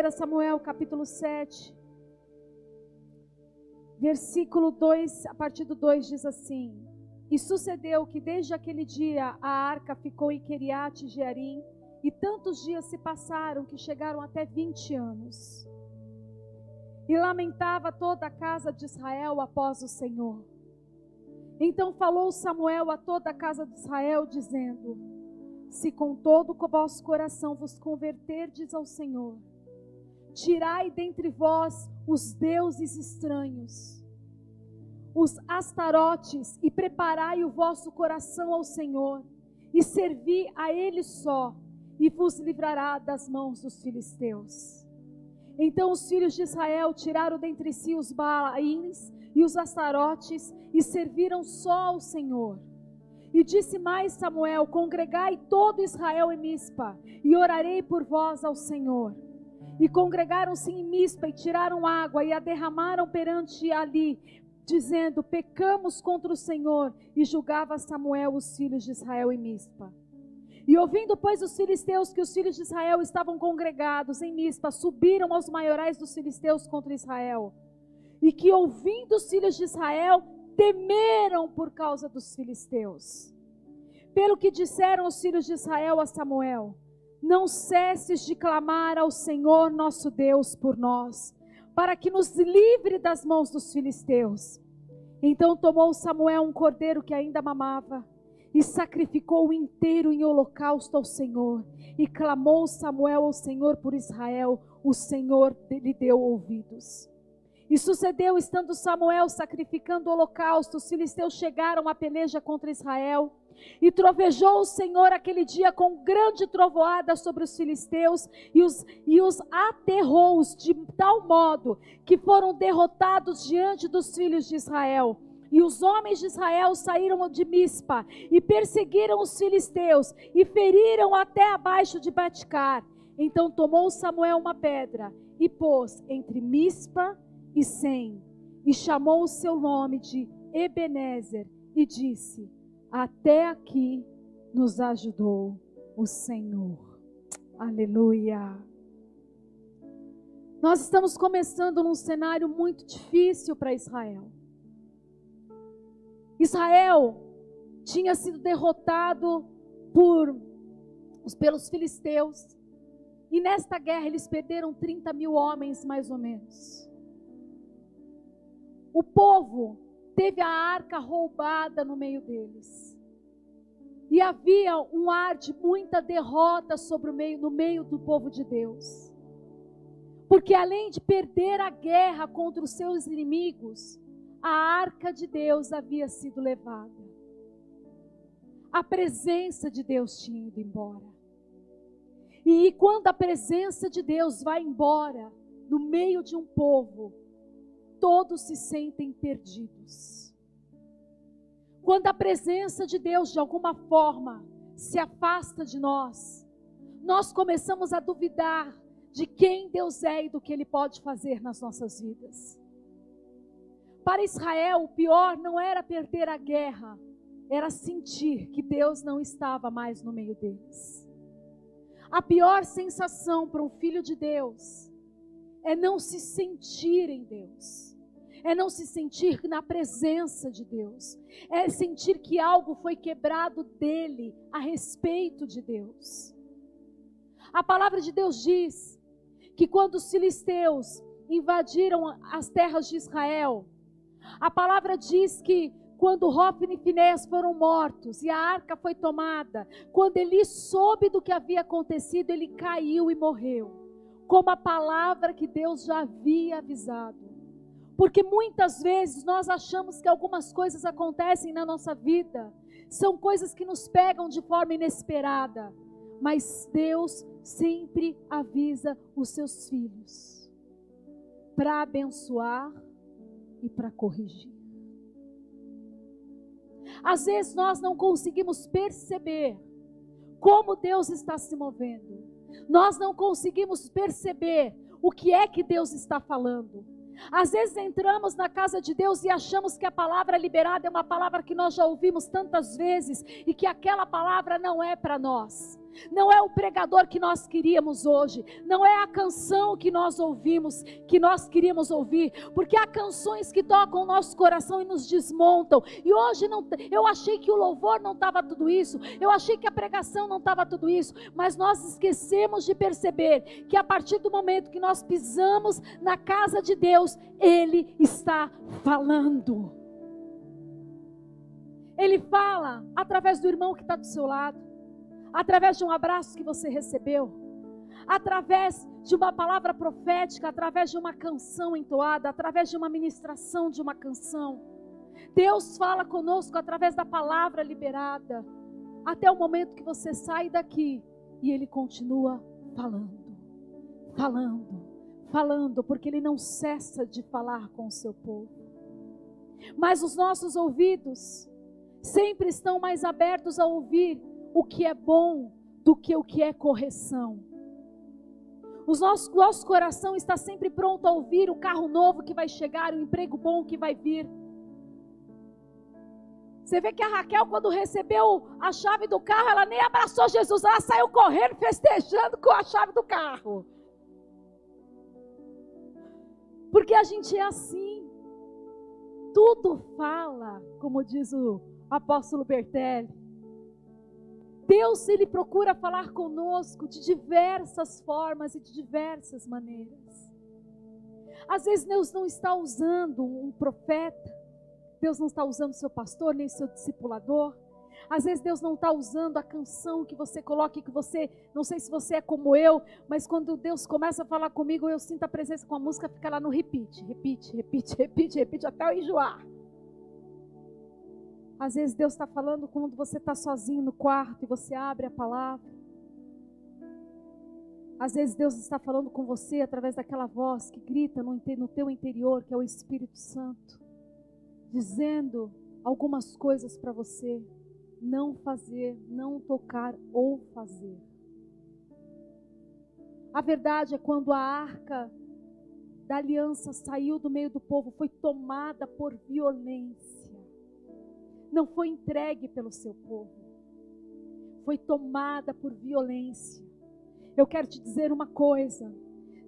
1 Samuel capítulo 7, versículo 2, a partir do 2 diz assim: E sucedeu que desde aquele dia a arca ficou em Keriat Jearim, e tantos dias se passaram que chegaram até 20 anos. E lamentava toda a casa de Israel após o Senhor. Então falou Samuel a toda a casa de Israel, dizendo: Se com todo o vosso coração vos converterdes ao Senhor, tirai dentre vós os deuses estranhos, os astarotes, e preparai o vosso coração ao Senhor, e servi a Ele só, e vos livrará das mãos dos filisteus. Então os filhos de Israel tiraram dentre si os Baalins e os Astarotes e serviram só ao Senhor. E disse mais Samuel: Congregai todo Israel em Mispa, e orarei por vós ao Senhor. E congregaram-se em Mispa e tiraram água e a derramaram perante ali, dizendo: Pecamos contra o Senhor. E julgava Samuel os filhos de Israel em Mispa. E ouvindo, pois, os filisteus que os filhos de Israel estavam congregados em Mispa, subiram aos maiorais dos filisteus contra Israel. E que, ouvindo os filhos de Israel, temeram por causa dos filisteus. Pelo que disseram os filhos de Israel a Samuel: Não cesses de clamar ao Senhor nosso Deus por nós, para que nos livre das mãos dos filisteus. Então tomou Samuel um cordeiro que ainda mamava e sacrificou o inteiro em holocausto ao Senhor. E clamou Samuel ao Senhor por Israel, o Senhor lhe deu ouvidos. E sucedeu, estando Samuel sacrificando o holocausto, os filisteus chegaram à peleja contra Israel. E trovejou o Senhor aquele dia com grande trovoada sobre os filisteus e os, e os aterrou de tal modo que foram derrotados diante dos filhos de Israel. E os homens de Israel saíram de Mispa e perseguiram os filisteus e feriram até abaixo de Batcar. Então tomou Samuel uma pedra e pôs entre Mispa e Sem e chamou o seu nome de Ebenezer e disse: Até aqui nos ajudou o Senhor. Aleluia. Nós estamos começando num cenário muito difícil para Israel. Israel tinha sido derrotado por, pelos filisteus. E nesta guerra eles perderam 30 mil homens, mais ou menos. O povo teve a arca roubada no meio deles. E havia um ar de muita derrota sobre o meio, no meio do povo de Deus. Porque além de perder a guerra contra os seus inimigos, a arca de Deus havia sido levada. A presença de Deus tinha ido embora. E quando a presença de Deus vai embora no meio de um povo, todos se sentem perdidos. Quando a presença de Deus de alguma forma se afasta de nós, nós começamos a duvidar de quem Deus é e do que Ele pode fazer nas nossas vidas. Para Israel, o pior não era perder a guerra, era sentir que Deus não estava mais no meio deles. A pior sensação para um filho de Deus é não se sentir em Deus, é não se sentir na presença de Deus, é sentir que algo foi quebrado dele a respeito de Deus. A palavra de Deus diz que quando os filisteus invadiram as terras de Israel, a palavra diz que quando Hofni e Finés foram mortos e a arca foi tomada, quando ele soube do que havia acontecido, ele caiu e morreu, como a palavra que Deus já havia avisado. Porque muitas vezes nós achamos que algumas coisas acontecem na nossa vida, são coisas que nos pegam de forma inesperada, mas Deus sempre avisa os seus filhos para abençoar e para corrigir. Às vezes nós não conseguimos perceber como Deus está se movendo. Nós não conseguimos perceber o que é que Deus está falando. Às vezes entramos na casa de Deus e achamos que a palavra liberada é uma palavra que nós já ouvimos tantas vezes e que aquela palavra não é para nós. Não é o pregador que nós queríamos hoje, não é a canção que nós ouvimos, que nós queríamos ouvir, porque há canções que tocam o nosso coração e nos desmontam. E hoje não, eu achei que o louvor não estava tudo isso, eu achei que a pregação não estava tudo isso, mas nós esquecemos de perceber que a partir do momento que nós pisamos na casa de Deus, Ele está falando. Ele fala através do irmão que está do seu lado através de um abraço que você recebeu, através de uma palavra profética, através de uma canção entoada, através de uma ministração de uma canção. Deus fala conosco através da palavra liberada, até o momento que você sai daqui e Ele continua falando, falando, falando, porque Ele não cessa de falar com o seu povo. Mas os nossos ouvidos sempre estão mais abertos a ouvir o que é bom do que o que é correção. O nosso, nosso coração está sempre pronto a ouvir o carro novo que vai chegar, o emprego bom que vai vir. Você vê que a Raquel, quando recebeu a chave do carro, ela nem abraçou Jesus, ela saiu correndo, festejando com a chave do carro. Porque a gente é assim. Tudo fala, como diz o apóstolo Bertelli. Deus, Ele procura falar conosco de diversas formas e de diversas maneiras. Às vezes Deus não está usando um profeta, Deus não está usando seu pastor, nem seu discipulador. Às vezes Deus não está usando a canção que você coloca, que você, não sei se você é como eu, mas quando Deus começa a falar comigo, eu sinto a presença com a música, fica lá no repeat, repeat, repeat, repeat, repeat, até eu enjoar. Às vezes Deus está falando quando você está sozinho no quarto e você abre a palavra. Às vezes Deus está falando com você através daquela voz que grita no, teu interior, que é o Espírito Santo, dizendo algumas coisas para você não fazer, não tocar ou fazer. A verdade é quando a arca da aliança saiu do meio do povo, foi tomada por violência não foi entregue pelo seu povo, foi tomada por violência. Eu quero te dizer uma coisa: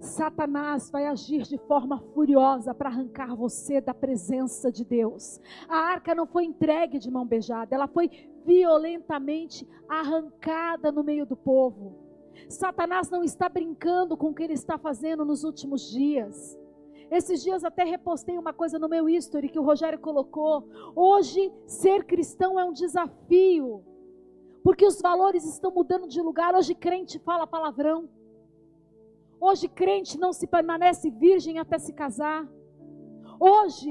Satanás vai agir de forma furiosa para arrancar você da presença de Deus. A arca não foi entregue de mão beijada, ela foi violentamente arrancada no meio do povo. Satanás não está brincando com o que ele está fazendo nos últimos dias. Esses dias até repostei uma coisa no meu history que o Rogério colocou. Hoje, ser cristão é um desafio. Porque os valores estão mudando de lugar. Hoje, crente fala palavrão. Hoje, crente não se permanece virgem até se casar. Hoje,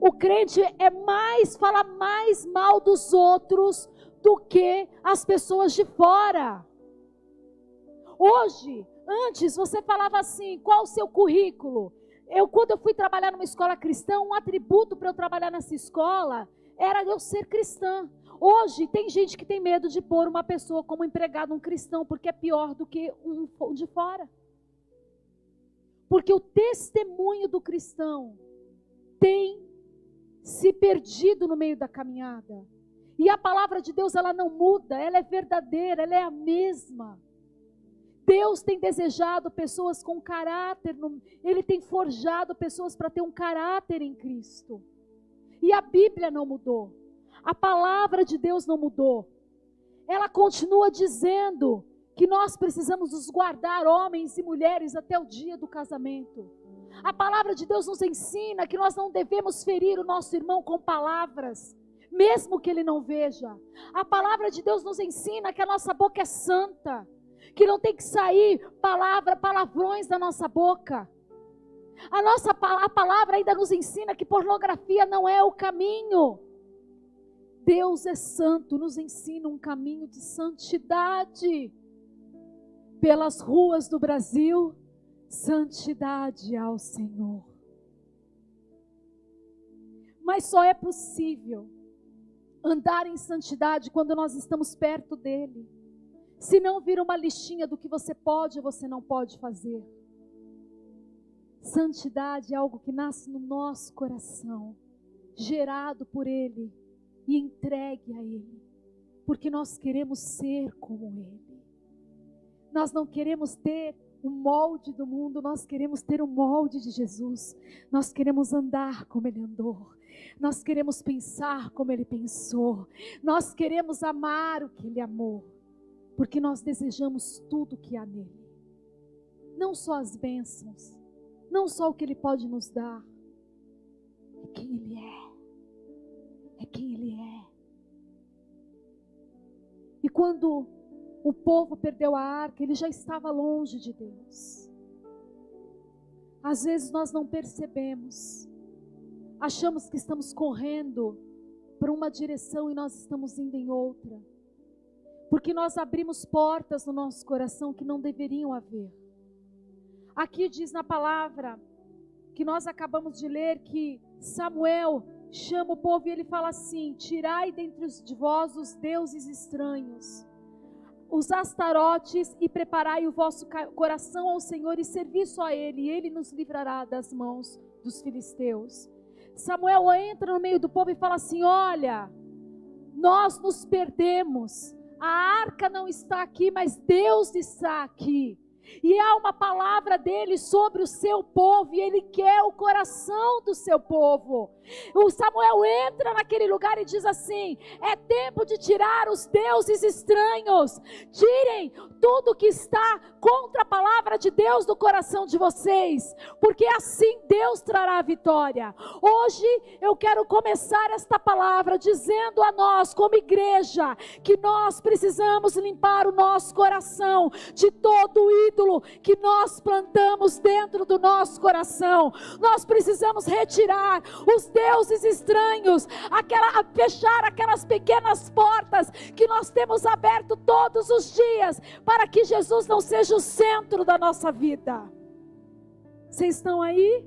o crente é mais, fala mais mal dos outros do que as pessoas de fora. Hoje, antes você falava assim: qual o seu currículo? Eu, quando eu fui trabalhar numa escola cristã, um atributo para eu trabalhar nessa escola era eu ser cristã. Hoje tem gente que tem medo de pôr uma pessoa como empregado, um cristão, porque é pior do que um de fora. Porque o testemunho do cristão tem se perdido no meio da caminhada. E a palavra de Deus, ela não muda, ela é verdadeira, ela é a mesma. Deus tem desejado pessoas com caráter, Ele tem forjado pessoas para ter um caráter em Cristo. E a Bíblia não mudou, a palavra de Deus não mudou. Ela continua dizendo que nós precisamos nos guardar, homens e mulheres, até o dia do casamento. A palavra de Deus nos ensina que nós não devemos ferir o nosso irmão com palavras, mesmo que ele não veja. A palavra de Deus nos ensina que a nossa boca é santa que não tem que sair palavra, palavrões da nossa boca. A nossa a palavra ainda nos ensina que pornografia não é o caminho. Deus é santo, nos ensina um caminho de santidade. Pelas ruas do Brasil, santidade ao Senhor. Mas só é possível andar em santidade quando nós estamos perto dEle. Se não vira uma listinha do que você pode ou você não pode fazer. Santidade é algo que nasce no nosso coração, gerado por Ele e entregue a Ele, porque nós queremos ser como Ele. Nós não queremos ter o molde do mundo, nós queremos ter o molde de Jesus. Nós queremos andar como ele andou. Nós queremos pensar como ele pensou. Nós queremos amar o que ele amou. Porque nós desejamos tudo que há nele. Não só as bênçãos, não só o que ele pode nos dar. É quem ele é. É quem ele é. E quando o povo perdeu a arca, ele já estava longe de Deus. Às vezes nós não percebemos, achamos que estamos correndo para uma direção e nós estamos indo em outra, porque nós abrimos portas no nosso coração que não deveriam haver. Aqui diz na palavra que nós acabamos de ler que Samuel chama o povo e ele fala assim: Tirai dentre de vós os deuses estranhos os astarotes e preparai o vosso coração ao Senhor e servi só a Ele, e Ele nos livrará das mãos dos filisteus. Samuel entra no meio do povo e fala assim: Olha, nós nos perdemos, a arca não está aqui, mas Deus está aqui. E há uma palavra dele sobre o seu povo, e ele quer o coração do seu povo. O Samuel entra naquele lugar e diz assim: é tempo de tirar os deuses estranhos, tirem tudo que está contra a palavra de Deus do coração de vocês, porque assim Deus trará a vitória. Hoje eu quero começar esta palavra dizendo a nós, como igreja, que nós precisamos limpar o nosso coração de todo ídolo que nós plantamos dentro do nosso coração. Nós precisamos retirar os deuses estranhos, aquela, fechar aquelas pequenas portas que nós temos aberto todos os dias, para que Jesus não seja o centro da nossa vida. Vocês estão aí?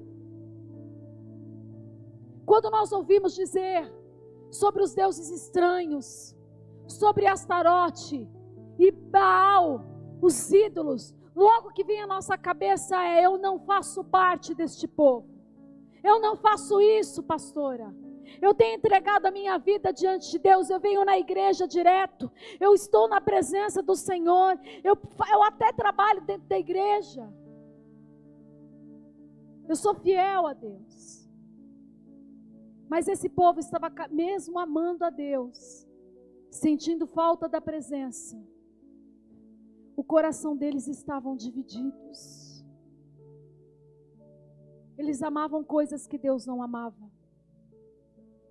Quando nós ouvimos dizer sobre os deuses estranhos, sobre Astarote e Baal, os ídolos, logo que vem à nossa cabeça é: eu não faço parte deste povo. Eu não faço isso, pastora. Eu tenho entregado a minha vida diante de Deus. Eu venho na igreja direto. Eu estou na presença do Senhor. Eu, eu até trabalho dentro da igreja. Eu sou fiel a Deus. Mas esse povo estava mesmo amando a Deus, sentindo falta da presença. O coração deles estavam divididos. Eles amavam coisas que Deus não amava.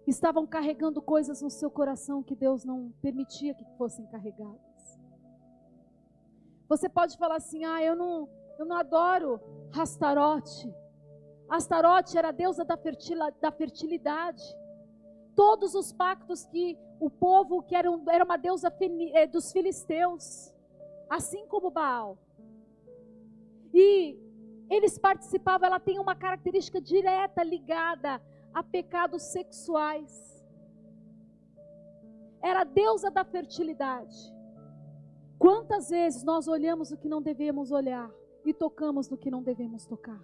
Estavam carregando coisas no seu coração que Deus não permitia que fossem carregadas. Você pode falar assim: "Ah, eu não, eu não adoro Astarote". Astarote era a deusa da, da fertilidade. Todos os pactos que o povo que era, era uma deusa é, dos filisteus, assim como Baal. E eles participavam, ela tem uma característica direta ligada a pecados sexuais. Era a deusa da fertilidade. Quantas vezes nós olhamos o que não devemos olhar e tocamos no que não devemos tocar?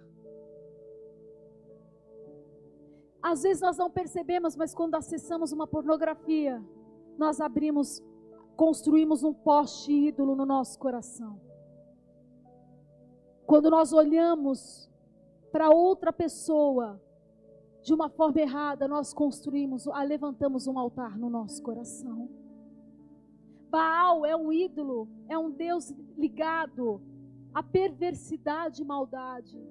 Às vezes nós não percebemos, mas quando acessamos uma pornografia, nós abrimos, construímos um poste ídolo no nosso coração. Quando nós olhamos para outra pessoa de uma forma errada, nós construímos, levantamos um altar no nosso coração. Baal é um ídolo, é um Deus ligado à perversidade e maldade.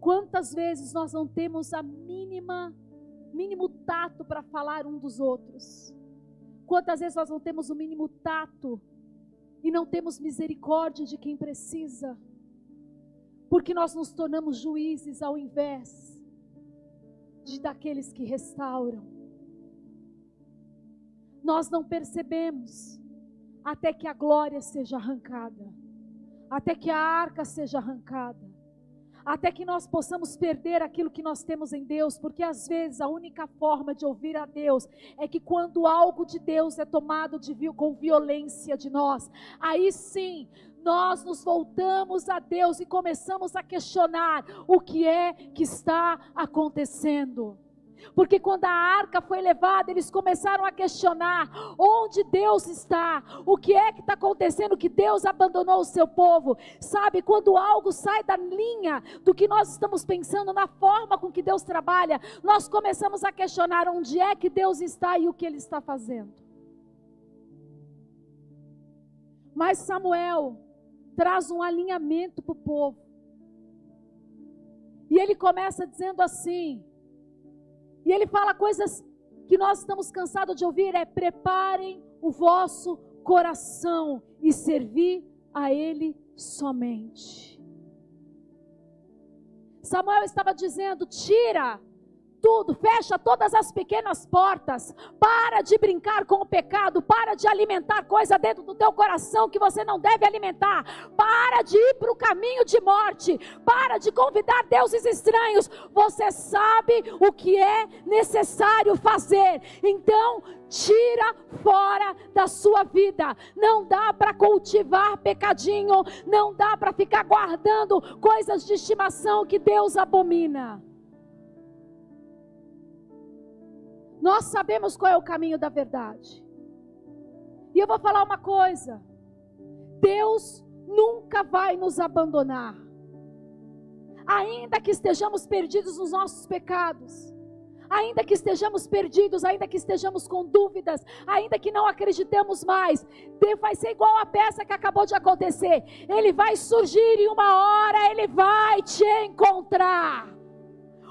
Quantas vezes nós não temos a mínima, mínimo tato para falar um dos outros? Quantas vezes nós não temos o mínimo tato e não temos misericórdia de quem precisa? porque nós nos tornamos juízes ao invés de daqueles que restauram. Nós não percebemos até que a glória seja arrancada, até que a arca seja arrancada, até que nós possamos perder aquilo que nós temos em Deus, porque às vezes a única forma de ouvir a Deus é que quando algo de Deus é tomado de, com violência de nós, aí sim nós nos voltamos a Deus e começamos a questionar o que é que está acontecendo. Porque quando a arca foi levada, eles começaram a questionar onde Deus está, o que é que está acontecendo, que Deus abandonou o seu povo. Sabe, quando algo sai da linha do que nós estamos pensando, na forma com que Deus trabalha, nós começamos a questionar onde é que Deus está e o que Ele está fazendo. Mas Samuel traz um alinhamento para o povo. E ele começa dizendo assim: e ele fala coisas que nós estamos cansados de ouvir: é preparem o vosso coração e servir a Ele somente. Samuel estava dizendo: tira tudo, fecha todas as pequenas portas. Para de brincar com o pecado, para de alimentar coisa dentro do teu coração que você não deve alimentar. Para de ir para o caminho de morte, para de convidar deuses estranhos. Você sabe o que é necessário fazer. Então, tira fora da sua vida. Não dá para cultivar pecadinho, não dá para ficar guardando coisas de estimação que Deus abomina. Nós sabemos qual é o caminho da verdade. E eu vou falar uma coisa: Deus nunca vai nos abandonar. Ainda que estejamos perdidos nos nossos pecados, ainda que estejamos perdidos, ainda que estejamos com dúvidas, ainda que não acreditemos mais, vai ser igual a peça que acabou de acontecer. Ele vai surgir e uma hora ele vai te encontrar.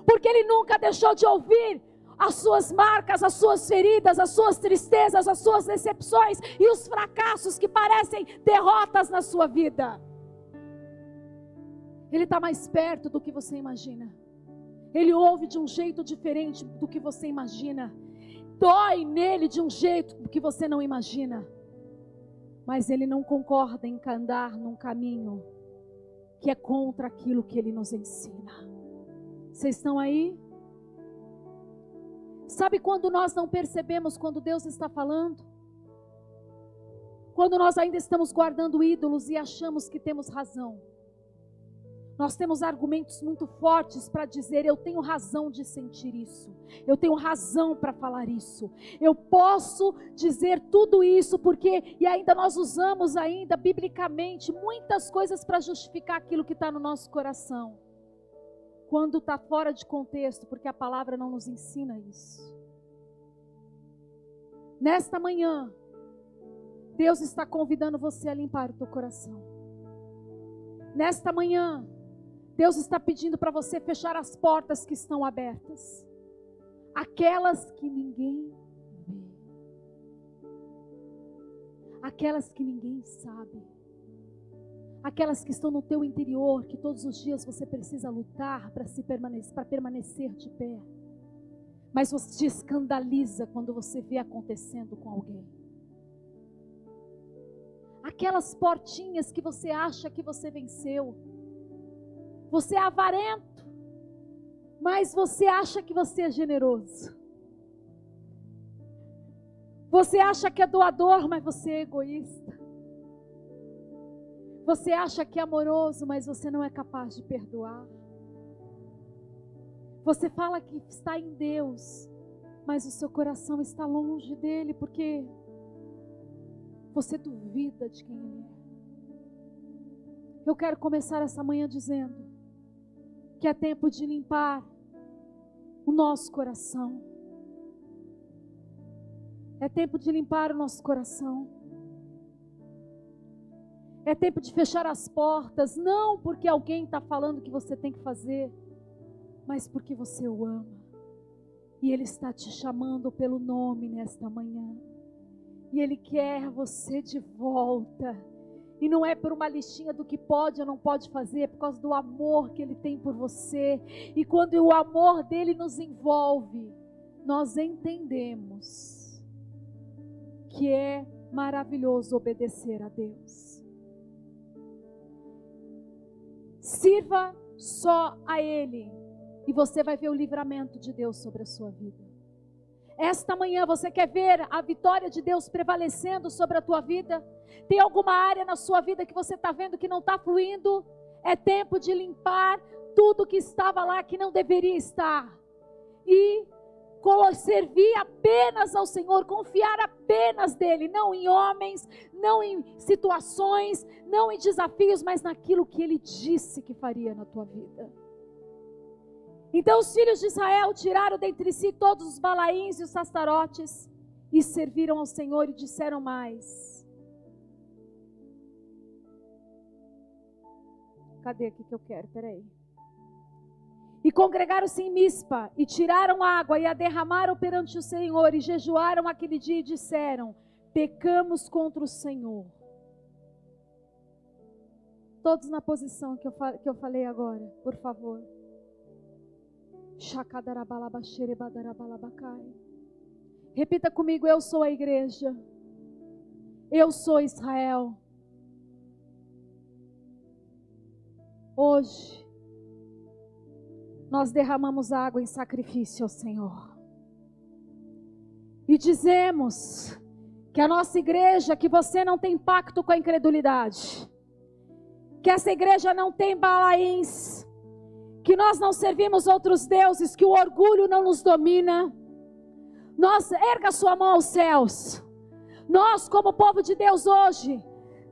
Porque ele nunca deixou de ouvir as suas marcas, as suas feridas, as suas tristezas, as suas decepções e os fracassos que parecem derrotas na sua vida. Ele está mais perto do que você imagina. Ele ouve de um jeito diferente do que você imagina. Dói nele de um jeito que você não imagina. Mas ele não concorda em andar num caminho que é contra aquilo que ele nos ensina. Vocês estão aí? Sabe quando nós não percebemos quando Deus está falando? Quando nós ainda estamos guardando ídolos e achamos que temos razão. Nós temos argumentos muito fortes para dizer: eu tenho razão de sentir isso, eu tenho razão para falar isso, eu posso dizer tudo isso porque e ainda nós usamos ainda biblicamente muitas coisas para justificar aquilo que está no nosso coração quando está fora de contexto, porque a palavra não nos ensina isso. Nesta manhã, Deus está convidando você a limpar o teu coração. Nesta manhã, Deus está pedindo para você fechar as portas que estão abertas, aquelas que ninguém vê, aquelas que ninguém sabe aquelas que estão no teu interior, que todos os dias você precisa lutar para se permanecer, para permanecer de pé. Mas você te escandaliza quando você vê acontecendo com alguém. Aquelas portinhas que você acha que você venceu. Você é avarento, mas você acha que você é generoso. Você acha que é doador, mas você é egoísta. Você acha que é amoroso, mas você não é capaz de perdoar. Você fala que está em Deus, mas o seu coração está longe dele porque você duvida de quem ele é. Eu quero começar essa manhã dizendo que é tempo de limpar o nosso coração. É tempo de limpar o nosso coração. É tempo de fechar as portas, não porque alguém está falando que você tem que fazer, mas porque você o ama. E Ele está te chamando pelo nome nesta manhã. E Ele quer você de volta. E não é por uma listinha do que pode ou não pode fazer, é por causa do amor que Ele tem por você. E quando o amor dele nos envolve, nós entendemos que é maravilhoso obedecer a Deus. Sirva só a Ele. E você vai ver o livramento de Deus sobre a sua vida. Esta manhã você quer ver a vitória de Deus prevalecendo sobre a tua vida? Tem alguma área na sua vida que você está vendo que não está fluindo? É tempo de limpar tudo que estava lá que não deveria estar. E servir apenas ao Senhor, confiar apenas dele, não em homens, não em situações, não em desafios, mas naquilo que ele disse que faria na tua vida. Então os filhos de Israel tiraram dentre si todos os balaíns e os sastarotes e serviram ao Senhor e disseram mais. Cadê aqui que eu quero? Peraí. E congregaram-se em Mispa, e tiraram água, e a derramaram perante o Senhor, e jejuaram aquele dia, e disseram: Pecamos contra o Senhor. Todos na posição que eu, que eu falei agora, por favor. Repita comigo: Eu sou a igreja. Eu sou Israel. Hoje, nós derramamos água em sacrifício ao Senhor. E dizemos que a nossa igreja, que você não tem pacto com a incredulidade, que essa igreja não tem balaíns, que nós não servimos outros deuses, que o orgulho não nos domina. Nós, erga sua mão aos céus. Nós, como povo de Deus hoje,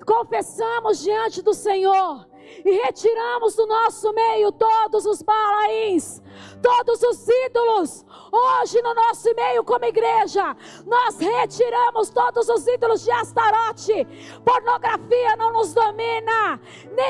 confessamos diante do Senhor e retiramos do nosso meio todos os balaíns, todos os ídolos. Hoje, no nosso meio, como igreja, nós retiramos todos os ídolos de Astarote. Pornografia não nos domina,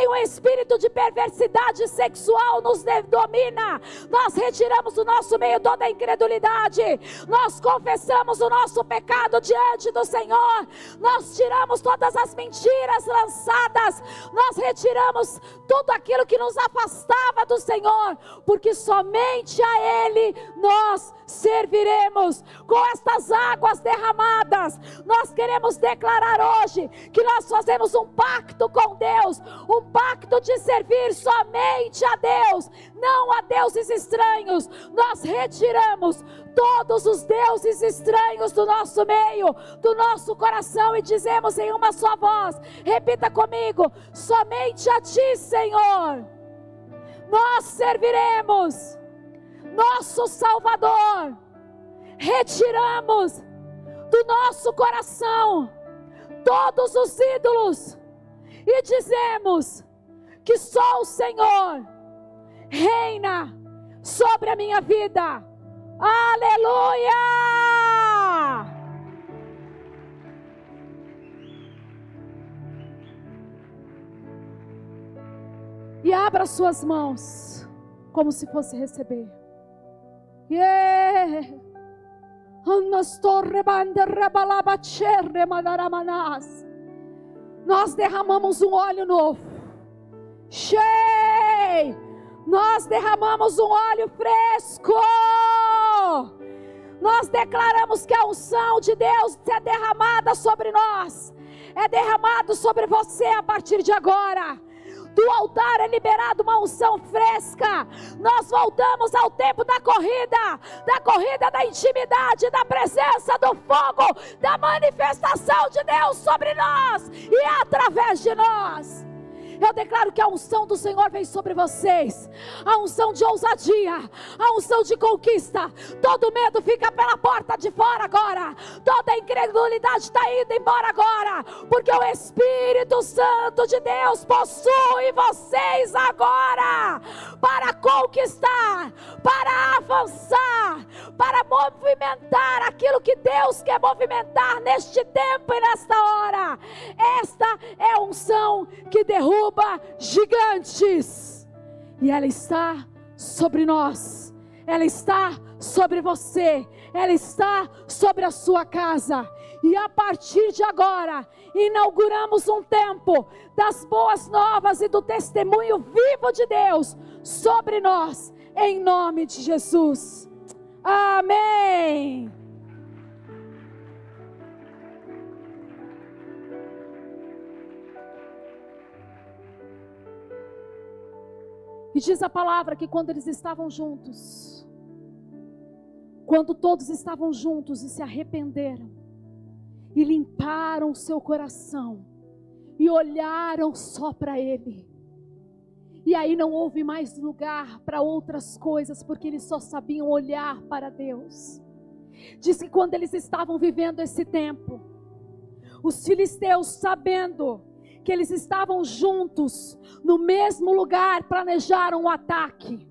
o espírito de perversidade sexual nos domina. Nós retiramos do nosso meio toda a incredulidade, nós confessamos o nosso pecado diante do Senhor, nós tiramos todas as mentiras lançadas, nós retiramos tudo aquilo que nos afastava do Senhor, porque somente a Ele nós serviremos com estas águas derramadas. Nós queremos declarar hoje que nós fazemos um pacto com Deus, um pacto de servir somente a Deus, não a deuses estranhos. Nós retiramos todos os deuses estranhos do nosso meio, do nosso coração e dizemos em uma só voz: repita comigo, somente a Ti, Senhor, nós serviremos nosso Salvador, retiramos do nosso coração todos os ídolos e dizemos que só o Senhor reina sobre a minha vida. Aleluia! E abra suas mãos como se fosse receber. Nós derramamos um óleo novo. Cheio. Nós derramamos um óleo fresco. Nós declaramos que a unção de Deus é derramada sobre nós. É derramado sobre você a partir de agora do altar é liberada uma unção fresca. Nós voltamos ao tempo da corrida, da corrida da intimidade, da presença do fogo, da manifestação de Deus sobre nós e através de nós. Eu declaro que a unção do Senhor vem sobre vocês. A unção de ousadia, a unção de conquista. Todo medo fica pela porta de fora. Toda incredulidade está indo embora agora. Porque o Espírito Santo de Deus possui vocês agora para conquistar, para avançar, para movimentar aquilo que Deus quer movimentar neste tempo e nesta hora. Esta é a unção que derruba gigantes. E ela está sobre nós. Ela está sobre você. Ela está sobre a sua casa. E a partir de agora, inauguramos um tempo das boas novas e do testemunho vivo de Deus sobre nós, em nome de Jesus. Amém. E diz a palavra que quando eles estavam juntos, quando todos estavam juntos e se arrependeram, e limparam o seu coração, e olharam só para Ele, e aí não houve mais lugar para outras coisas, porque eles só sabiam olhar para Deus. Diz que quando eles estavam vivendo esse tempo, os filisteus, sabendo que eles estavam juntos no mesmo lugar, planejaram o um ataque.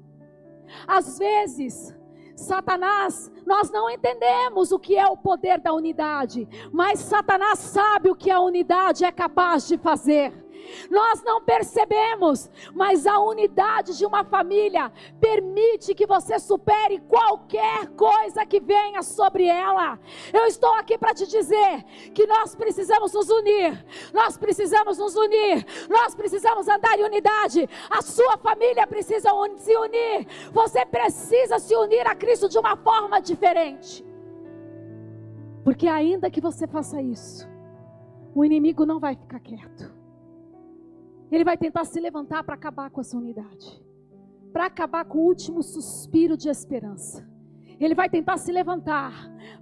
Às vezes, Satanás, nós não entendemos o que é o poder da unidade, mas Satanás sabe o que a unidade é capaz de fazer. Nós não percebemos, mas a unidade de uma família permite que você supere qualquer coisa que venha sobre ela. Eu estou aqui para te dizer que nós precisamos nos unir, nós precisamos nos unir, nós precisamos andar em unidade. A sua família precisa se unir, você precisa se unir a Cristo de uma forma diferente. Porque ainda que você faça isso, o inimigo não vai ficar quieto. Ele vai tentar se levantar para acabar com essa unidade, para acabar com o último suspiro de esperança. Ele vai tentar se levantar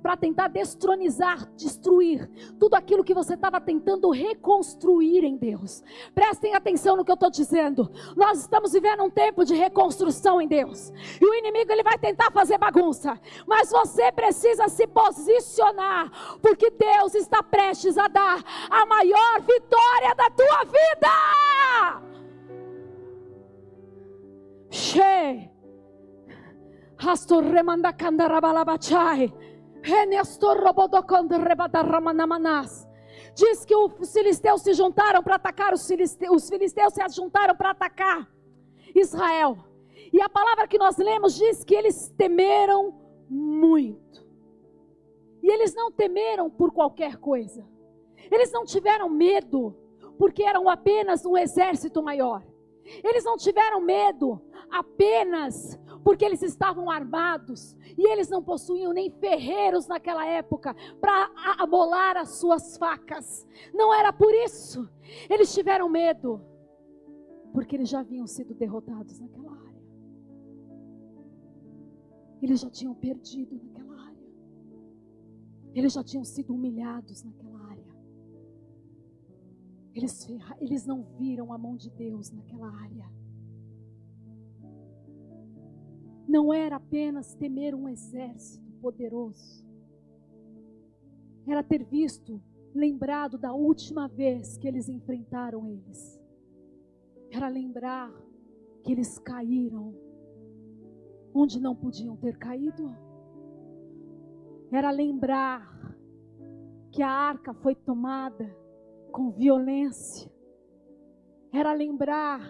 para tentar destronizar, destruir tudo aquilo que você estava tentando reconstruir em Deus. Prestem atenção no que eu estou dizendo. Nós estamos vivendo um tempo de reconstrução em Deus. E o inimigo ele vai tentar fazer bagunça. Mas você precisa se posicionar, porque Deus está prestes a dar a maior vitória da tua vida. Cheio. Rastor remanda candarabalabatai. Diz que os filisteus se juntaram para atacar os filisteus, os filisteus se juntaram para atacar Israel. E a palavra que nós lemos diz que eles temeram muito. E eles não temeram por qualquer coisa. Eles não tiveram medo porque eram apenas um exército maior. Eles não tiveram medo apenas porque eles estavam armados e eles não possuíam nem ferreiros naquela época para amolar as suas facas. Não era por isso. Eles tiveram medo porque eles já haviam sido derrotados naquela área. Eles já tinham perdido naquela área. Eles já tinham sido humilhados naquela área. Eles, eles não viram a mão de Deus naquela área. Não era apenas temer um exército poderoso, era ter visto, lembrado da última vez que eles enfrentaram eles, era lembrar que eles caíram onde não podiam ter caído, era lembrar que a arca foi tomada com violência, era lembrar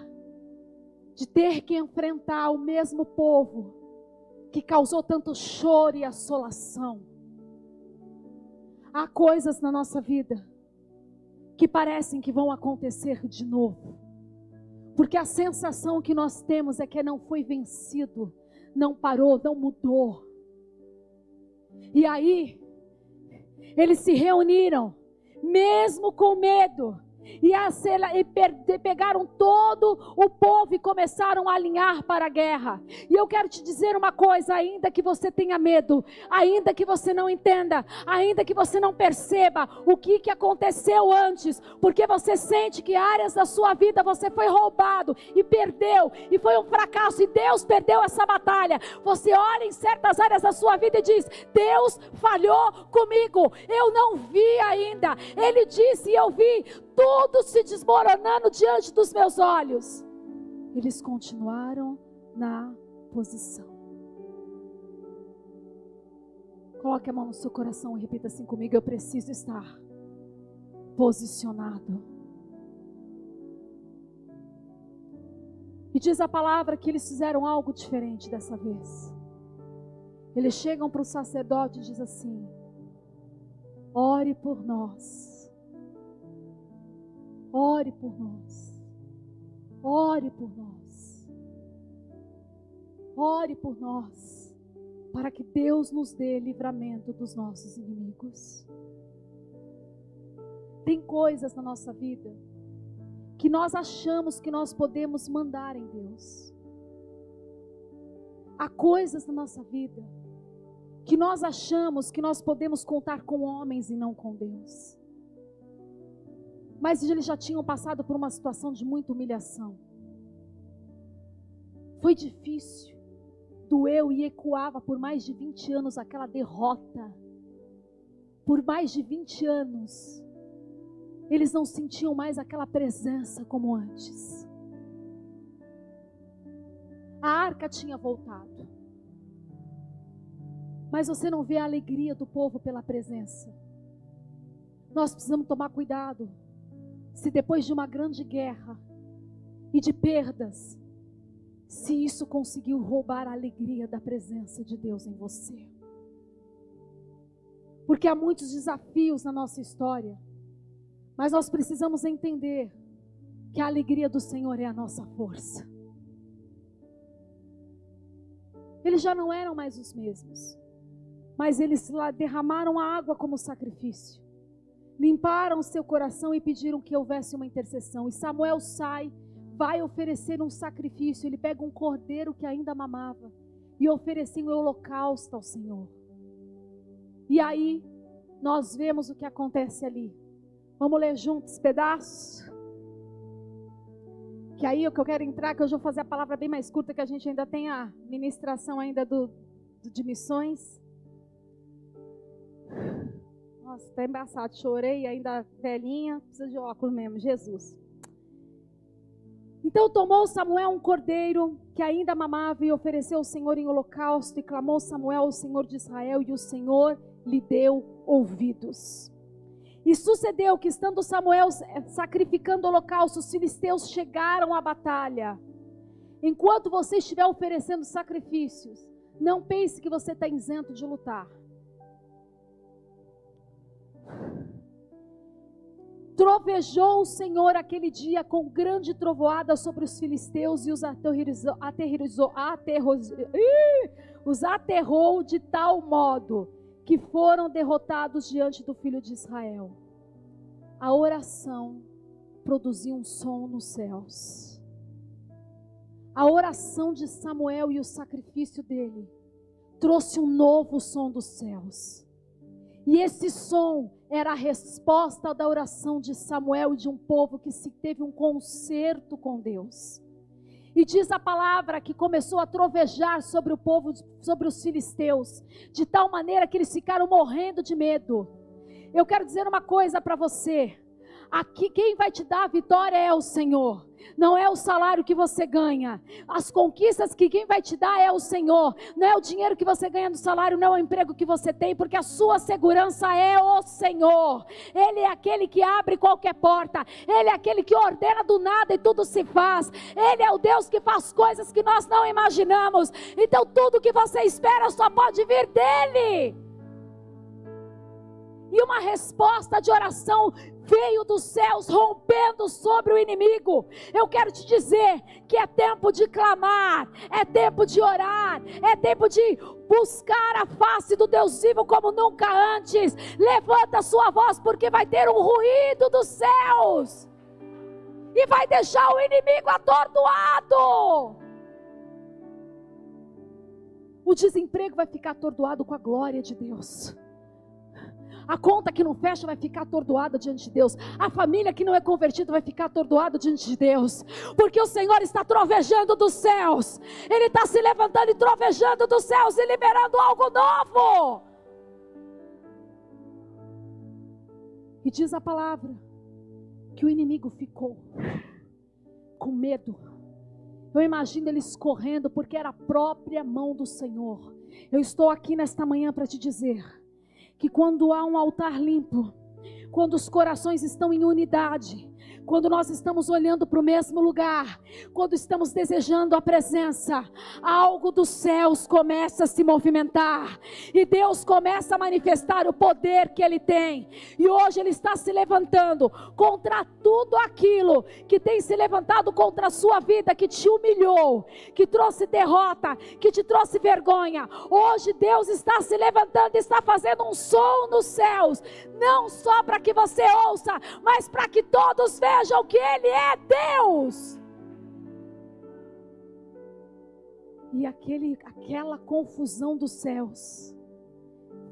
de ter que enfrentar o mesmo povo que causou tanto choro e assolação. Há coisas na nossa vida que parecem que vão acontecer de novo. Porque a sensação que nós temos é que não foi vencido, não parou, não mudou. E aí, eles se reuniram, mesmo com medo, e, a, e, pegaram todo o povo e começaram a alinhar para a guerra. E eu quero te dizer uma coisa: ainda que você tenha medo, ainda que você não entenda, ainda que você não perceba o que, que aconteceu antes, porque você sente que áreas da sua vida você foi roubado e perdeu, e foi um fracasso, e Deus perdeu essa batalha. Você olha em certas áreas da sua vida e diz: Deus falhou comigo, eu não vi ainda. Ele disse e eu vi tudo se desmoronando diante dos meus olhos. Eles continuaram na posição. Coloque a mão no seu coração e repita assim comigo: Eu preciso estar posicionado. E diz a palavra que eles fizeram algo diferente dessa vez. Eles chegam para o sacerdote e diz assim: Ore por nós. Ore por nós. Ore por nós. Ore por nós. Para que Deus nos dê livramento dos nossos inimigos. Tem coisas na nossa vida que nós achamos que nós podemos mandar em Deus. Há coisas na nossa vida que nós achamos que nós podemos contar com homens e não com Deus mas eles já tinham passado por uma situação de muita humilhação. Foi difícil. doeu e ecoava por mais de 20 anos aquela derrota. Por mais de 20 anos, eles não sentiam mais aquela presença como antes. A arca tinha voltado. Mas você não vê a alegria do povo pela presença. Nós precisamos tomar cuidado. Se depois de uma grande guerra e de perdas, se isso conseguiu roubar a alegria da presença de Deus em você. Porque há muitos desafios na nossa história, mas nós precisamos entender que a alegria do Senhor é a nossa força. Eles já não eram mais os mesmos, mas eles derramaram a água como sacrifício, limparam seu coração e pediram que houvesse uma intercessão. E Samuel sai vai oferecer um sacrifício. Ele pega um cordeiro que ainda mamava e oferece um holocausto ao Senhor. E aí nós vemos o que acontece ali. Vamos ler juntos pedaços? Que aí o que eu quero entrar, que hoje eu vou fazer a palavra bem mais curta, que a gente ainda tem a ministração ainda do, do de missões. Nossa, tá embaçado. Chorei ainda velhinha, precisa de óculos mesmo, Jesus. Então tomou Samuel um cordeiro que ainda mamava e ofereceu ao Senhor em holocausto, e clamou Samuel ao Senhor de Israel, e o Senhor lhe deu ouvidos. E sucedeu que, estando Samuel sacrificando holocausto, os filisteus chegaram à batalha. Enquanto você estiver oferecendo sacrifícios, não pense que você está isento de lutar. Trovejou o Senhor aquele dia com grande trovoada sobre os filisteus e os aterrorizou, aterrorizou, aterrorizou os aterrou de tal modo que foram derrotados diante do filho de Israel. A oração produziu um som nos céus. A oração de Samuel e o sacrifício dele trouxe um novo som dos céus. E esse som era a resposta da oração de Samuel e de um povo que se teve um concerto com Deus. E diz a palavra que começou a trovejar sobre o povo, sobre os filisteus, de tal maneira que eles ficaram morrendo de medo. Eu quero dizer uma coisa para você: aqui quem vai te dar a vitória é o Senhor não é o salário que você ganha. As conquistas que quem vai te dar é o Senhor. Não é o dinheiro que você ganha no salário, não é o emprego que você tem, porque a sua segurança é o Senhor. Ele é aquele que abre qualquer porta. Ele é aquele que ordena do nada e tudo se faz. Ele é o Deus que faz coisas que nós não imaginamos. Então tudo que você espera só pode vir dele. E uma resposta de oração veio dos céus rompendo sobre o inimigo. Eu quero te dizer que é tempo de clamar, é tempo de orar, é tempo de buscar a face do Deus vivo como nunca antes. Levanta a sua voz, porque vai ter um ruído dos céus e vai deixar o inimigo atordoado. O desemprego vai ficar atordoado com a glória de Deus. A conta que não fecha vai ficar atordoada diante de Deus. A família que não é convertida vai ficar atordoada diante de Deus. Porque o Senhor está trovejando dos céus. Ele está se levantando e trovejando dos céus e liberando algo novo. E diz a palavra que o inimigo ficou com medo. Eu imagino eles correndo porque era a própria mão do Senhor. Eu estou aqui nesta manhã para te dizer que quando há um altar limpo, quando os corações estão em unidade, quando nós estamos olhando para o mesmo lugar, quando estamos desejando a presença, algo dos céus começa a se movimentar e Deus começa a manifestar o poder que Ele tem. E hoje Ele está se levantando contra tudo aquilo que tem se levantado contra a sua vida, que te humilhou, que trouxe derrota, que te trouxe vergonha. Hoje Deus está se levantando, está fazendo um som nos céus, não só para que você ouça, mas para que todos vejam vejam que Ele é Deus. E aquele, aquela confusão dos céus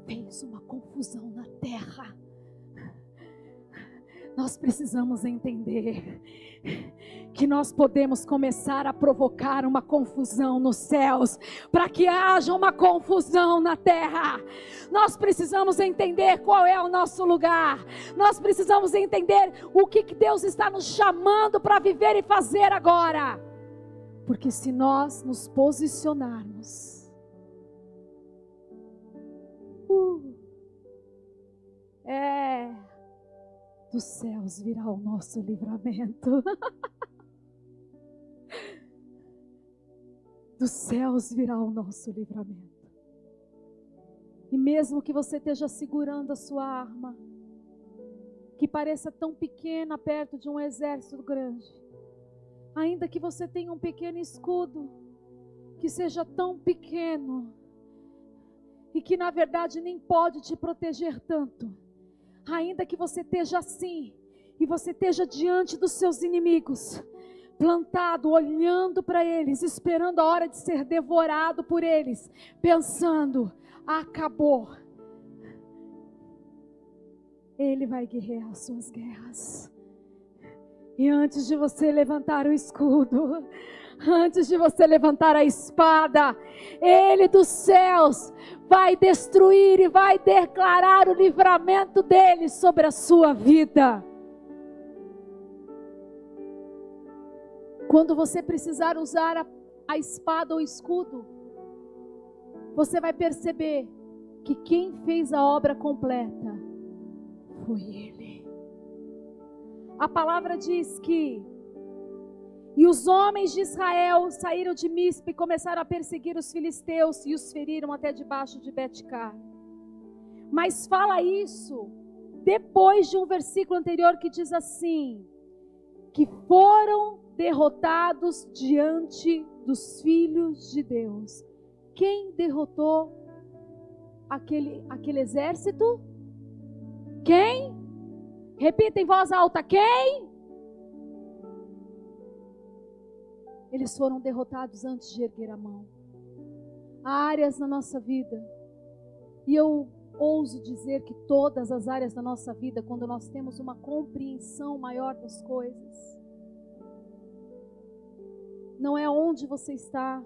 fez uma confusão na terra. Nós precisamos entender que nós podemos começar a provocar uma confusão nos céus, para que haja uma confusão na terra. Nós precisamos entender qual é o nosso lugar, nós precisamos entender o que Deus está nos chamando para viver e fazer agora, porque se nós nos posicionarmos, uh, é dos céus virá o nosso livramento. dos céus virá o nosso livramento. E mesmo que você esteja segurando a sua arma, que pareça tão pequena perto de um exército grande, ainda que você tenha um pequeno escudo, que seja tão pequeno, e que na verdade nem pode te proteger tanto, ainda que você esteja assim, e você esteja diante dos seus inimigos, plantado, olhando para eles, esperando a hora de ser devorado por eles, pensando: acabou. Ele vai guerrear as suas guerras. E antes de você levantar o escudo, antes de você levantar a espada, Ele dos céus vai destruir e vai declarar o livramento dele sobre a sua vida. Quando você precisar usar a, a espada ou escudo, você vai perceber que quem fez a obra completa foi Ele. A palavra diz que e os homens de Israel saíram de Mispe e começaram a perseguir os filisteus e os feriram até debaixo de Betcar. Mas fala isso depois de um versículo anterior que diz assim: que foram derrotados diante dos filhos de Deus. Quem derrotou aquele, aquele exército? Quem? Repita em voz alta: quem? Eles foram derrotados antes de erguer a mão. Há áreas na nossa vida, e eu ouso dizer que todas as áreas da nossa vida, quando nós temos uma compreensão maior das coisas, não é onde você está,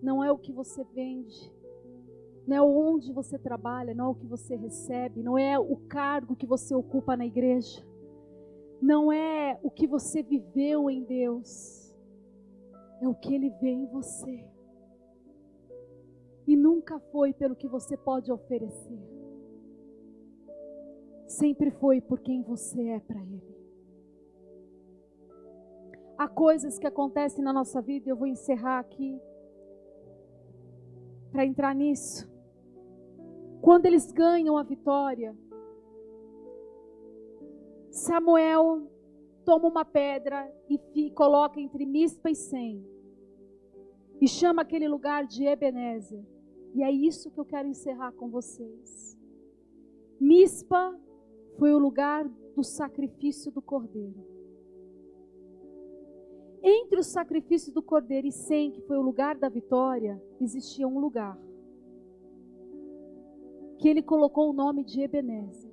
não é o que você vende, não é onde você trabalha, não é o que você recebe, não é o cargo que você ocupa na igreja, não é o que você viveu em Deus é o que Ele vê em você. E nunca foi pelo que você pode oferecer. Sempre foi por quem você é para Ele. Há coisas que acontecem na nossa vida, eu vou encerrar aqui, para entrar nisso. Quando eles ganham a vitória, Samuel toma uma pedra e coloca entre Mispa e Sem. E chama aquele lugar de Ebenezer. E é isso que eu quero encerrar com vocês. Mispa foi o lugar do sacrifício do cordeiro. Entre o sacrifício do cordeiro e Sem, que foi o lugar da vitória, existia um lugar. Que ele colocou o nome de Ebenezer.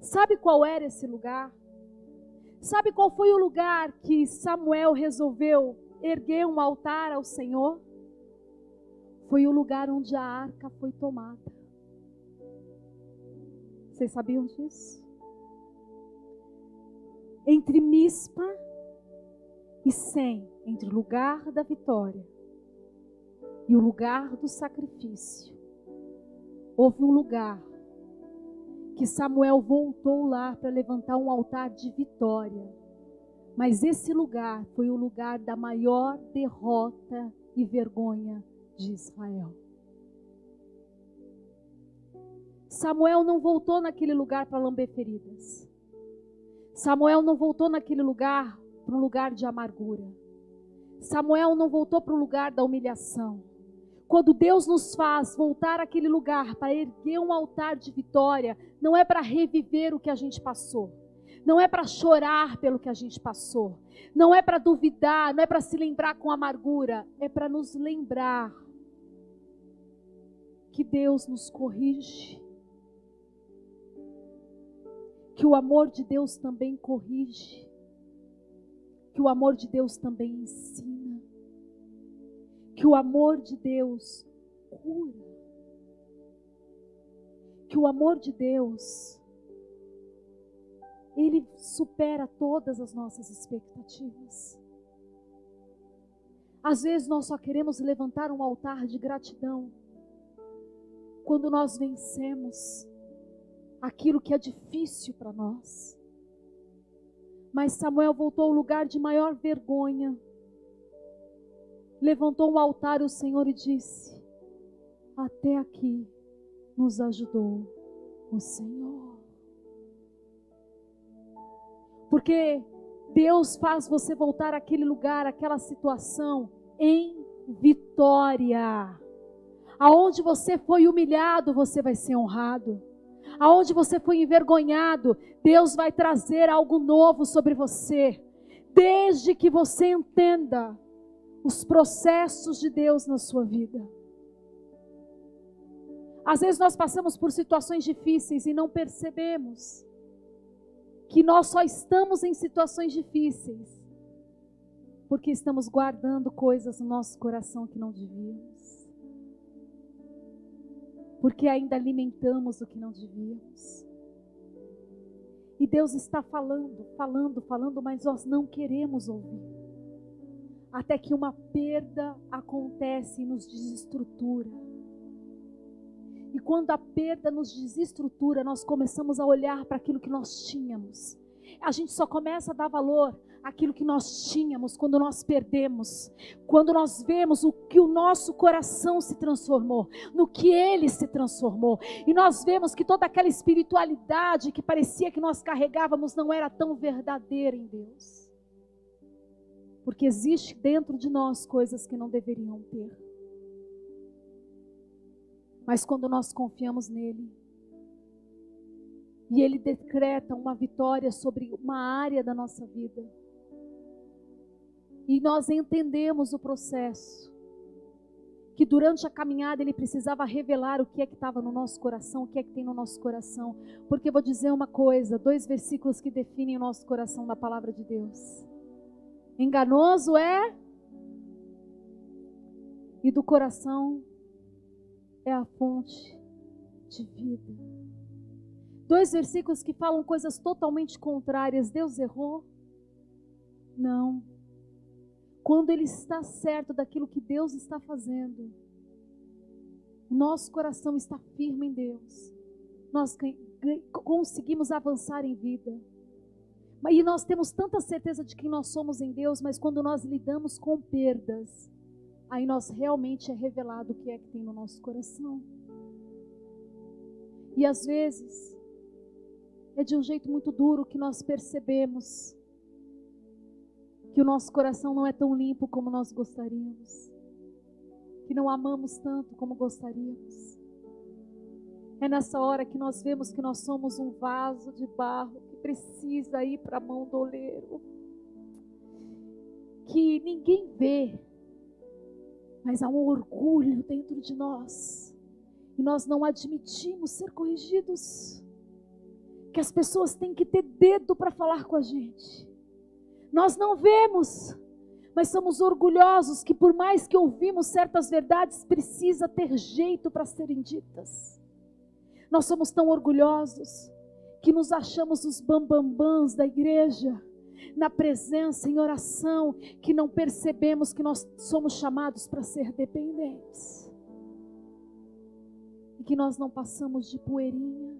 Sabe qual era esse lugar? Sabe qual foi o lugar que Samuel resolveu erguer um altar ao Senhor? Foi o lugar onde a arca foi tomada. Vocês sabiam disso? Entre Mispa e Sem, entre o lugar da vitória e o lugar do sacrifício, houve um lugar que Samuel voltou lá para levantar um altar de vitória. Mas esse lugar foi o lugar da maior derrota e vergonha de Israel. Samuel não voltou naquele lugar para lamber feridas. Samuel não voltou naquele lugar para um lugar de amargura. Samuel não voltou para o lugar da humilhação. Quando Deus nos faz voltar àquele lugar para erguer um altar de vitória, não é para reviver o que a gente passou, não é para chorar pelo que a gente passou, não é para duvidar, não é para se lembrar com amargura, é para nos lembrar que Deus nos corrige, que o amor de Deus também corrige, que o amor de Deus também ensina, que o amor de Deus cura, que o amor de Deus ele supera todas as nossas expectativas. Às vezes nós só queremos levantar um altar de gratidão quando nós vencemos aquilo que é difícil para nós. Mas Samuel voltou ao lugar de maior vergonha, levantou um altar ao Senhor e disse: Até aqui nos ajudou o Senhor. Porque Deus faz você voltar àquele lugar, àquela situação em vitória. Aonde você foi humilhado, você vai ser honrado. Aonde você foi envergonhado, Deus vai trazer algo novo sobre você. Desde que você entenda os processos de Deus na sua vida. Às vezes nós passamos por situações difíceis e não percebemos que nós só estamos em situações difíceis porque estamos guardando coisas no nosso coração que não devíamos. Porque ainda alimentamos o que não devíamos. E Deus está falando, falando, falando, mas nós não queremos ouvir. Até que uma perda acontece e nos desestrutura. E quando a perda nos desestrutura, nós começamos a olhar para aquilo que nós tínhamos. A gente só começa a dar valor àquilo que nós tínhamos quando nós perdemos. Quando nós vemos o que o nosso coração se transformou, no que ele se transformou. E nós vemos que toda aquela espiritualidade que parecia que nós carregávamos não era tão verdadeira em Deus. Porque existe dentro de nós coisas que não deveriam ter. Mas quando nós confiamos nele, e ele decreta uma vitória sobre uma área da nossa vida, e nós entendemos o processo, que durante a caminhada ele precisava revelar o que é que estava no nosso coração, o que é que tem no nosso coração. Porque vou dizer uma coisa, dois versículos que definem o nosso coração da palavra de Deus. Enganoso é e do coração é a fonte de vida. Dois versículos que falam coisas totalmente contrárias. Deus errou? Não. Quando ele está certo daquilo que Deus está fazendo, nosso coração está firme em Deus. Nós conseguimos avançar em vida. E nós temos tanta certeza de quem nós somos em Deus, mas quando nós lidamos com perdas, aí nós realmente é revelado o que é que tem no nosso coração. E às vezes é de um jeito muito duro que nós percebemos que o nosso coração não é tão limpo como nós gostaríamos, que não amamos tanto como gostaríamos. É nessa hora que nós vemos que nós somos um vaso de barro que precisa ir para a mão do oleiro, que ninguém vê, mas há um orgulho dentro de nós. E nós não admitimos ser corrigidos. Que as pessoas têm que ter dedo para falar com a gente. Nós não vemos, mas somos orgulhosos que por mais que ouvimos certas verdades, precisa ter jeito para serem ditas. Nós somos tão orgulhosos que nos achamos os bambambãs da igreja na presença, em oração, que não percebemos que nós somos chamados para ser dependentes. E que nós não passamos de poeirinha.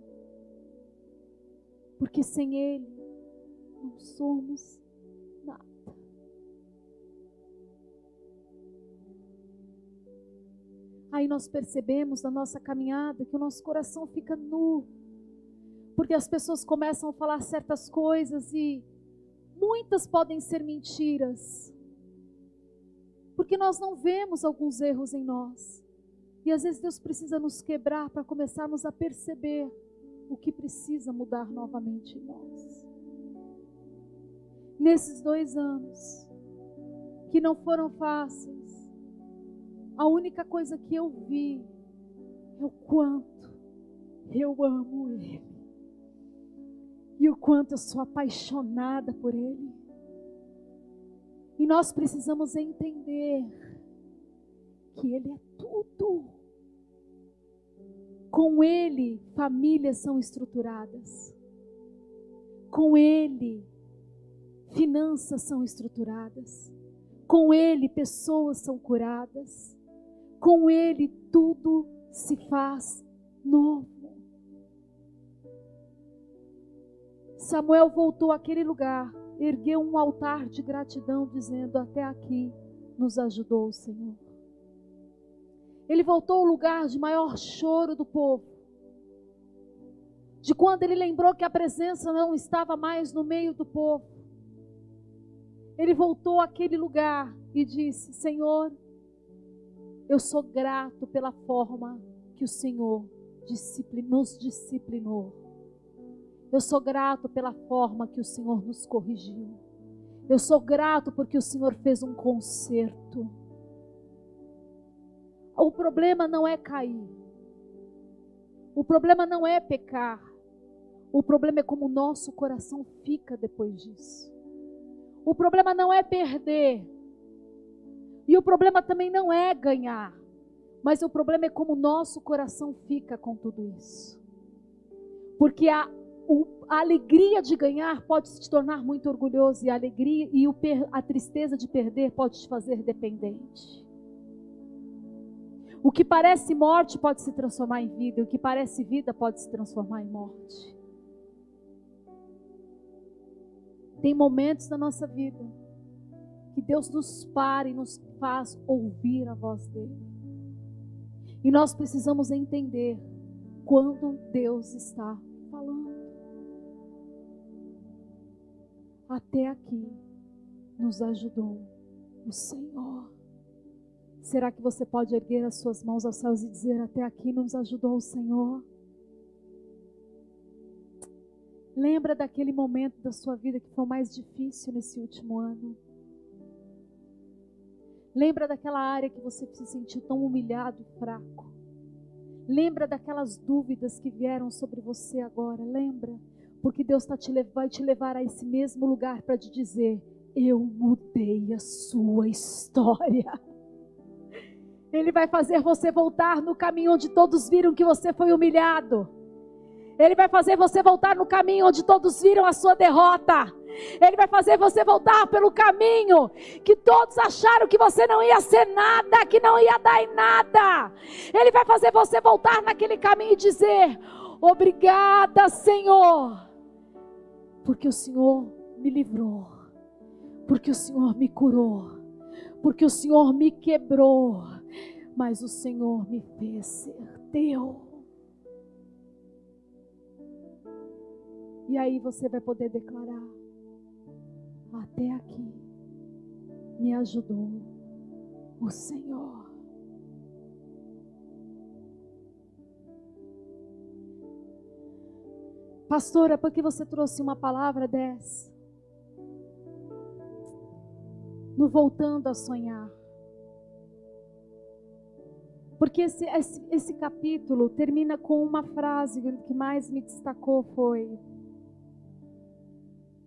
Porque sem Ele não somos nada. Aí nós percebemos na nossa caminhada que o nosso coração fica nu. Porque as pessoas começam a falar certas coisas e muitas podem ser mentiras. Porque nós não vemos alguns erros em nós. E às vezes Deus precisa nos quebrar para começarmos a perceber o que precisa mudar novamente em nós. Nesses dois anos, que não foram fáceis, a única coisa que eu vi é o quanto eu amo Ele. E o quanto eu sou apaixonada por Ele. E nós precisamos entender que Ele é tudo. Com Ele, famílias são estruturadas. Com Ele, finanças são estruturadas. Com Ele, pessoas são curadas. Com Ele, tudo se faz novo. Samuel voltou àquele lugar, ergueu um altar de gratidão, dizendo: Até aqui nos ajudou o Senhor. Ele voltou ao lugar de maior choro do povo. De quando ele lembrou que a presença não estava mais no meio do povo. Ele voltou àquele lugar e disse: Senhor, eu sou grato pela forma que o Senhor nos disciplinou. Eu sou grato pela forma que o Senhor nos corrigiu. Eu sou grato porque o Senhor fez um conserto. O problema não é cair. O problema não é pecar. O problema é como o nosso coração fica depois disso. O problema não é perder. E o problema também não é ganhar. Mas o problema é como o nosso coração fica com tudo isso. Porque a, a alegria de ganhar pode se tornar muito orgulhoso e a alegria e a tristeza de perder pode te fazer dependente. O que parece morte pode se transformar em vida, o que parece vida pode se transformar em morte. Tem momentos na nossa vida que Deus nos para e nos faz ouvir a voz dele. E nós precisamos entender quando Deus está Até aqui nos ajudou o Senhor. Será que você pode erguer as suas mãos aos céus e dizer: Até aqui nos ajudou o Senhor? Lembra daquele momento da sua vida que foi mais difícil nesse último ano? Lembra daquela área que você se sentiu tão humilhado e fraco? Lembra daquelas dúvidas que vieram sobre você agora? Lembra? Porque Deus tá te, vai te levar a esse mesmo lugar para te dizer: Eu mudei a sua história. Ele vai fazer você voltar no caminho onde todos viram que você foi humilhado. Ele vai fazer você voltar no caminho onde todos viram a sua derrota. Ele vai fazer você voltar pelo caminho que todos acharam que você não ia ser nada, que não ia dar em nada. Ele vai fazer você voltar naquele caminho e dizer: Obrigada, Senhor, porque o Senhor me livrou, porque o Senhor me curou, porque o Senhor me quebrou mas o Senhor me fez ser teu. E aí você vai poder declarar: até aqui me ajudou o Senhor. Pastora, por que você trouxe uma palavra dessa? No voltando a sonhar. Porque esse, esse, esse capítulo termina com uma frase que mais me destacou foi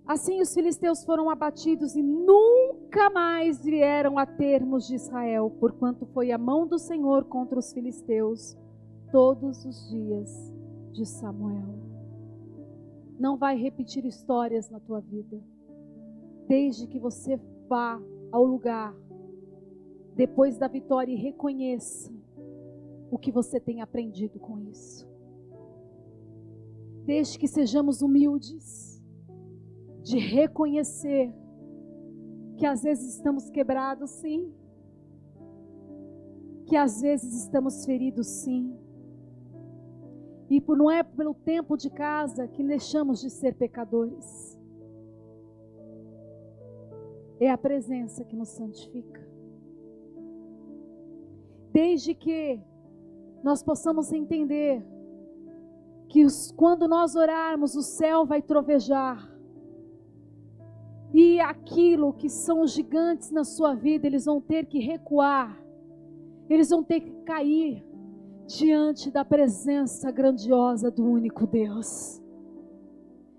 Assim os filisteus foram abatidos e nunca mais vieram a termos de Israel, porquanto foi a mão do Senhor contra os filisteus todos os dias de Samuel. Não vai repetir histórias na tua vida, desde que você vá ao lugar depois da vitória e reconheça o que você tem aprendido com isso. Desde que sejamos humildes, de reconhecer que às vezes estamos quebrados, sim, que às vezes estamos feridos, sim. E não é pelo tempo de casa que deixamos de ser pecadores. É a presença que nos santifica. Desde que nós possamos entender que os, quando nós orarmos, o céu vai trovejar. E aquilo que são gigantes na sua vida, eles vão ter que recuar. Eles vão ter que cair diante da presença grandiosa do único Deus.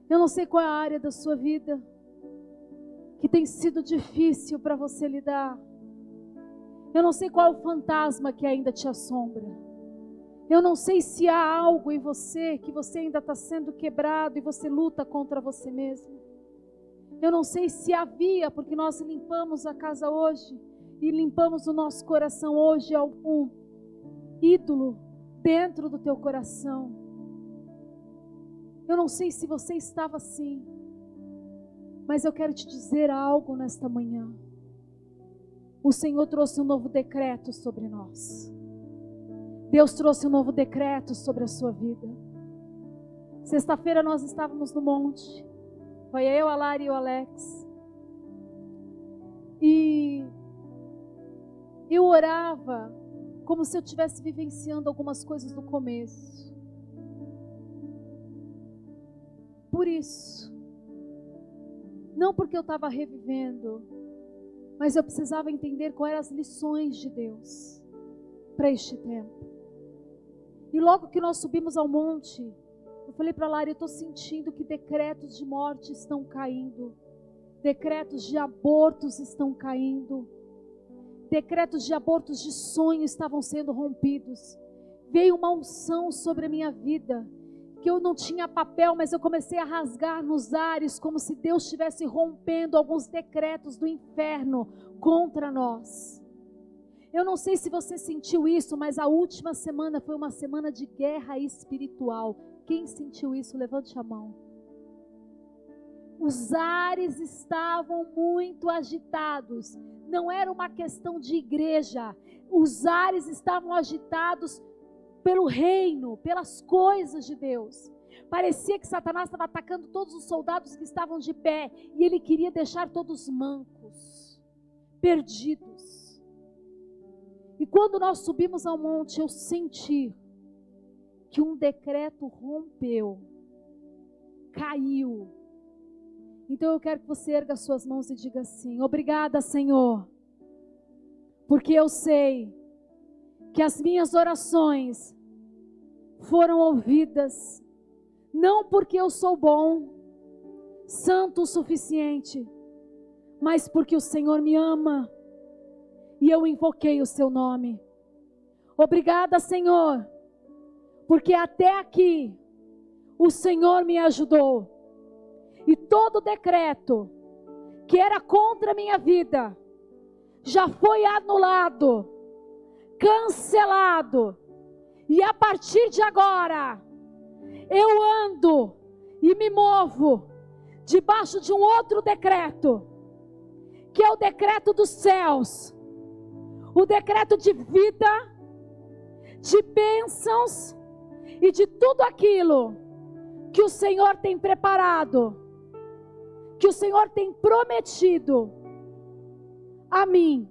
Eu não sei qual é a área da sua vida que tem sido difícil para você lidar. Eu não sei qual é o fantasma que ainda te assombra. Eu não sei se há algo em você que você ainda está sendo quebrado e você luta contra você mesmo. Eu não sei se havia, porque nós limpamos a casa hoje e limpamos o nosso coração hoje, algum ídolo dentro do teu coração. Eu não sei se você estava assim, mas eu quero te dizer algo nesta manhã. O Senhor trouxe um novo decreto sobre nós. Deus trouxe um novo decreto sobre a sua vida. Sexta-feira nós estávamos no monte. Foi eu, a Lari e o Alex. E eu orava como se eu estivesse vivenciando algumas coisas do começo. Por isso, não porque eu estava revivendo, mas eu precisava entender quais eram as lições de Deus para este tempo. E logo que nós subimos ao monte, eu falei para Lara, eu estou sentindo que decretos de morte estão caindo, decretos de abortos estão caindo, decretos de abortos de sonho estavam sendo rompidos. Veio uma unção sobre a minha vida que eu não tinha papel, mas eu comecei a rasgar nos ares, como se Deus estivesse rompendo alguns decretos do inferno contra nós. Eu não sei se você sentiu isso, mas a última semana foi uma semana de guerra espiritual. Quem sentiu isso, levante a mão. Os ares estavam muito agitados. Não era uma questão de igreja. Os ares estavam agitados pelo reino, pelas coisas de Deus. Parecia que Satanás estava atacando todos os soldados que estavam de pé e ele queria deixar todos mancos, perdidos. E quando nós subimos ao monte, eu senti que um decreto rompeu, caiu. Então eu quero que você erga suas mãos e diga assim: Obrigada, Senhor, porque eu sei que as minhas orações foram ouvidas, não porque eu sou bom, santo o suficiente, mas porque o Senhor me ama e eu invoquei o seu nome. Obrigada, Senhor, porque até aqui o Senhor me ajudou. E todo decreto que era contra a minha vida já foi anulado, cancelado. E a partir de agora, eu ando e me movo debaixo de um outro decreto, que é o decreto dos céus, o decreto de vida, de bênçãos e de tudo aquilo que o Senhor tem preparado, que o Senhor tem prometido a mim.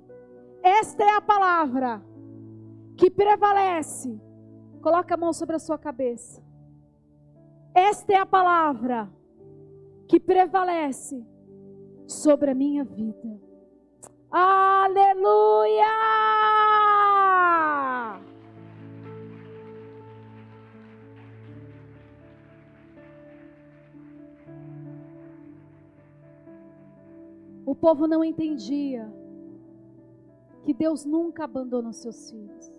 Esta é a palavra que prevalece Coloca a mão sobre a sua cabeça. Esta é a palavra que prevalece sobre a minha vida. Aleluia! O povo não entendia que Deus nunca abandona os seus filhos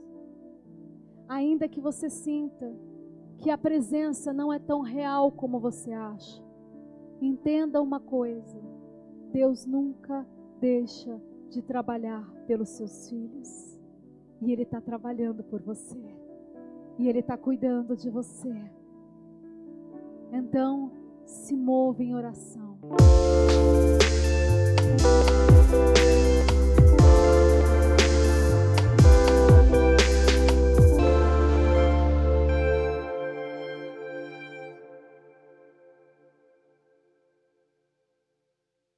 ainda que você sinta que a presença não é tão real como você acha, entenda uma coisa: Deus nunca deixa de trabalhar pelos seus filhos, e Ele está trabalhando por você, e Ele está cuidando de você. Então, se move em oração. Thank you